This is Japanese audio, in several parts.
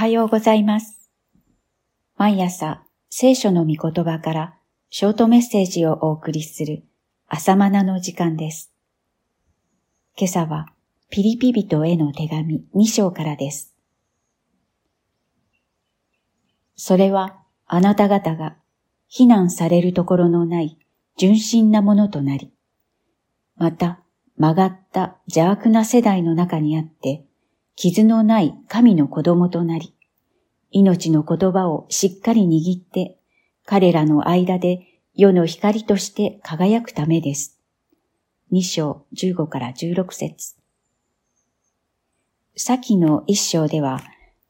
はようございます。毎朝、聖書の御言葉からショートメッセージをお送りする朝マナの時間です。今朝はピリピ人への手紙2章からです。それはあなた方が非難されるところのない純真なものとなり、また曲がった邪悪な世代の中にあって、傷のない神の子供となり、命の言葉をしっかり握って、彼らの間で世の光として輝くためです。二章十五から十六節先の一章では、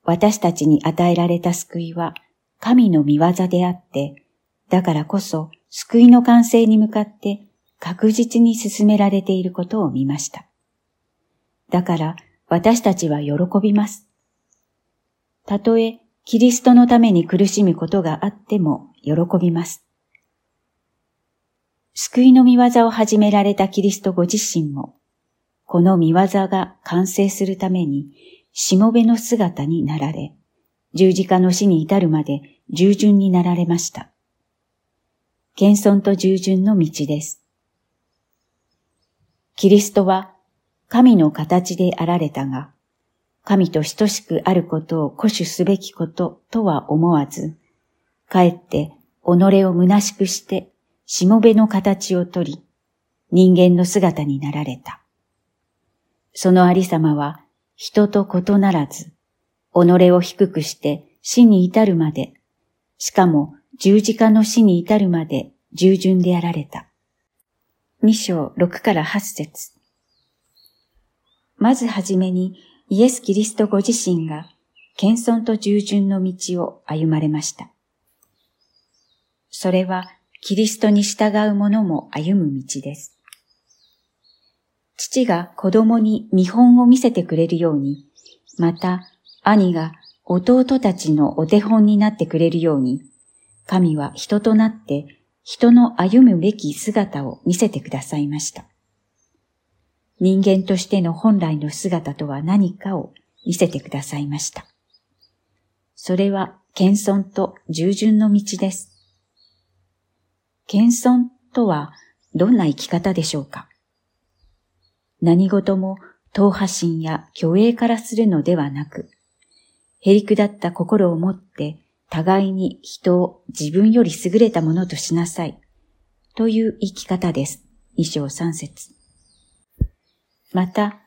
私たちに与えられた救いは神の見業であって、だからこそ救いの完成に向かって確実に進められていることを見ました。だから私たちは喜びます。たとえキリストのために苦しむことがあっても喜びます。救いの見業を始められたキリストご自身も、この見業が完成するために、しもべの姿になられ、十字架の死に至るまで従順になられました。謙遜と従順の道です。キリストは神の形であられたが、神と等しくあることを固守すべきこととは思わず、かえって己を虚しくして、しもべの形をとり、人間の姿になられた。そのありさまは人と異ならず、己を低くして死に至るまで、しかも十字架の死に至るまで従順であられた。二章六から八節まずはじめにイエス・キリストご自身が謙遜と従順の道を歩まれました。それはキリストに従う者も歩む道です。父が子供に見本を見せてくれるように、また兄が弟たちのお手本になってくれるように、神は人となって人の歩むべき姿を見せてくださいました。人間としての本来の姿とは何かを見せてくださいました。それは謙遜と従順の道です。謙遜とはどんな生き方でしょうか？何事も党派心や虚栄からするのではなく、へりくだった心を持って互いに人を自分より優れたものとしなさい。という生き方です。二章三節。また、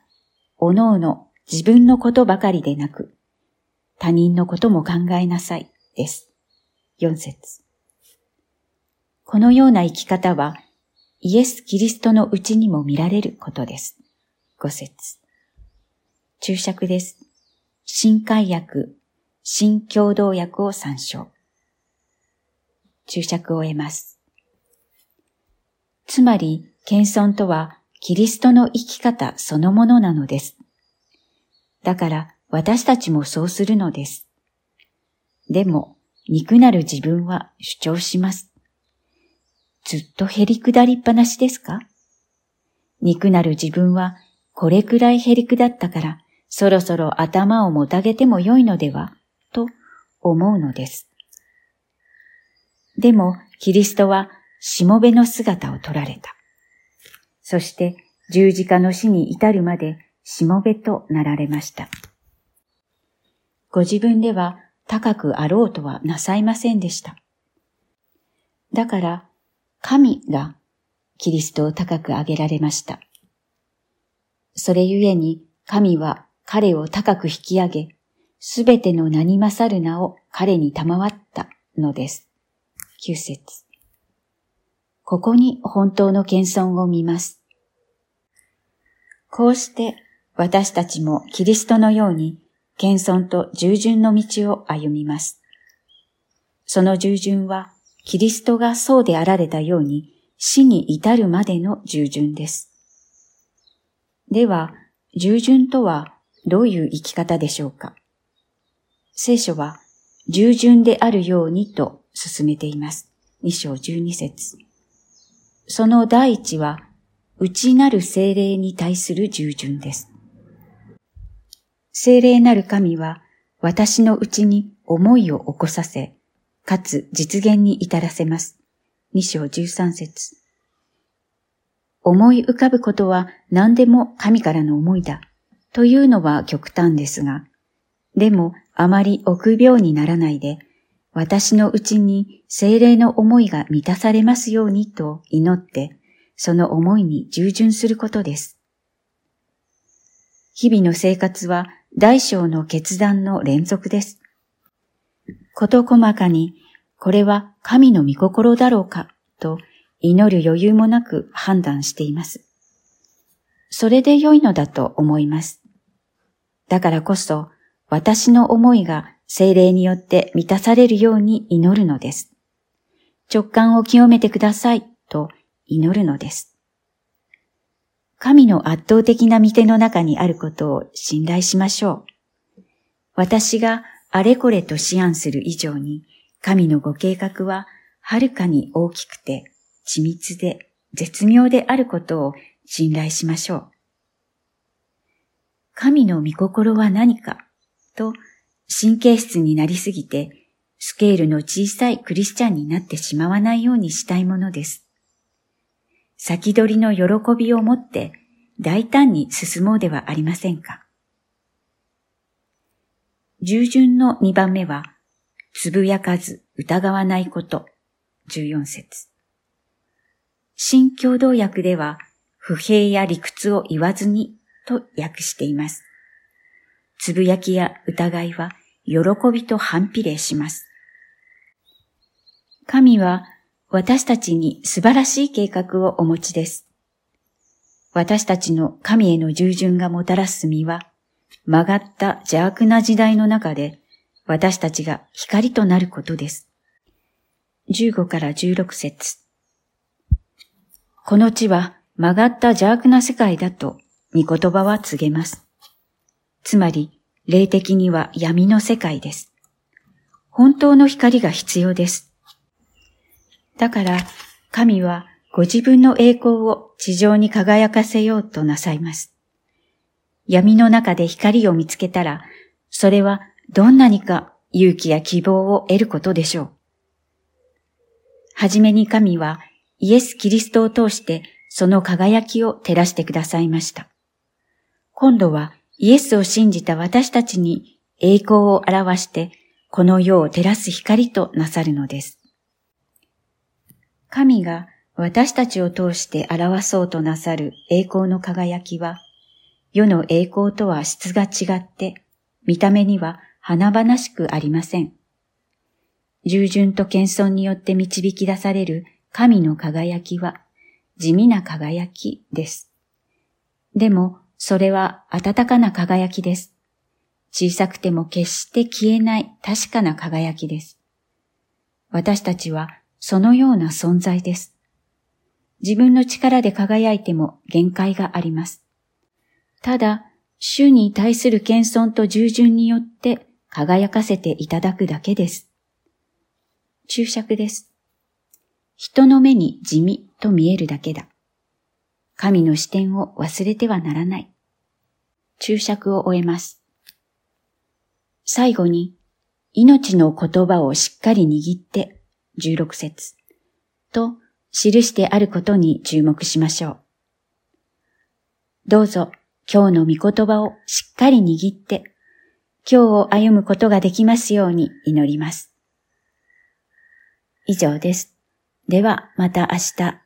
おのおの自分のことばかりでなく、他人のことも考えなさい。です。四節。このような生き方は、イエス・キリストのうちにも見られることです。五節。注釈です。新海訳新共同訳を参照。注釈を得ます。つまり、謙遜とは、キリストの生き方そのものなのです。だから、私たちもそうするのです。でも、憎なる自分は主張します。ずっと減り下りっぱなしですか？憎なる自分はこれくらい減り下ったから、そろそろ頭をもたげてもよいのでは？と思うのです。でも、キリストはしもべの姿を取られた。そして十字架の死に至るまでしもべとなられました。ご自分では高くあろうとはなさいませんでした。だから、神がキリストを高く上げられました。それゆえに神は彼を高く引き上げ、すべての名に勝る名を彼に賜ったのです。九節。ここに本当の謙遜を見ます。こうして私たちもキリストのように謙遜と従順の道を歩みます。その従順はキリストがそうであられたように死に至るまでの従順です。では、従順とはどういう生き方でしょうか？聖書は従順であるようにと進めています。二章十二節その第一は、内なる精霊に対する従順です。精霊なる神は、私のうちに思いを起こさせ、かつ実現に至らせます。二章十三節思い浮かぶことは何でも神からの思いだというのは極端ですが、でもあまり臆病にならないで、私のうちに精霊の思いが満たされますようにと祈って、その思いに従順することです。日々の生活は大小の決断の連続です。こと細かに、これは神の御心だろうかと祈る余裕もなく判断しています。それで良いのだと思います。だからこそ、私の思いが精霊によって満たされるように祈るのです。直感を清めてくださいと祈るのです。神の圧倒的な御手の中にあることを信頼しましょう。私があれこれと思案する以上に、神のご計画ははるかに大きくて緻密で絶妙であることを信頼しましょう。神の御心は何かと神経質になりすぎてスケールの小さいクリスチャンになってしまわないようにしたいものです。先取りの喜びを持って大胆に進もうではありませんか？従順の2番目は、つぶやかず疑わないこと、14節新共同訳では、不平や理屈を言わずにと訳しています。つぶやきや疑いは、喜びと反比例します。神は私たちに素晴らしい計画をお持ちです。私たちの神への従順がもたらす実は、曲がった邪悪な時代の中で私たちが光となることです。15から16節この地は曲がった邪悪な世界だと御言葉は告げます。つまり、霊的には闇の世界です。本当の光が必要です。だから、神はご自分の栄光を地上に輝かせようとなさいます。闇の中で光を見つけたら、それはどんなにか勇気や希望を得ることでしょう。はじめに神はイエス・キリストを通してその輝きを照らしてくださいました。今度はイエスを信じた私たちに栄光を表してこの世を照らす光となさるのです。神が私たちを通して表そうとなさる栄光の輝きは、世の栄光とは質が違って、見た目には華々しくありません。従順と謙遜によって導き出される神の輝きは地味な輝きです。でも、それは温かな輝きです。小さくても決して消えない確かな輝きです。私たちはそのような存在です。自分の力で輝いても限界があります。ただ、主に対する謙遜と従順によって輝かせていただくだけです。注釈です。人の目に地味と見えるだけだ。神の視点を忘れてはならない。注釈を終えます。最後に、命の言葉をしっかり握って16節と記してあることに注目しましょう。どうぞ今日の御言葉をしっかり握って今日を歩むことができますように祈ります。以上です。ではまた明日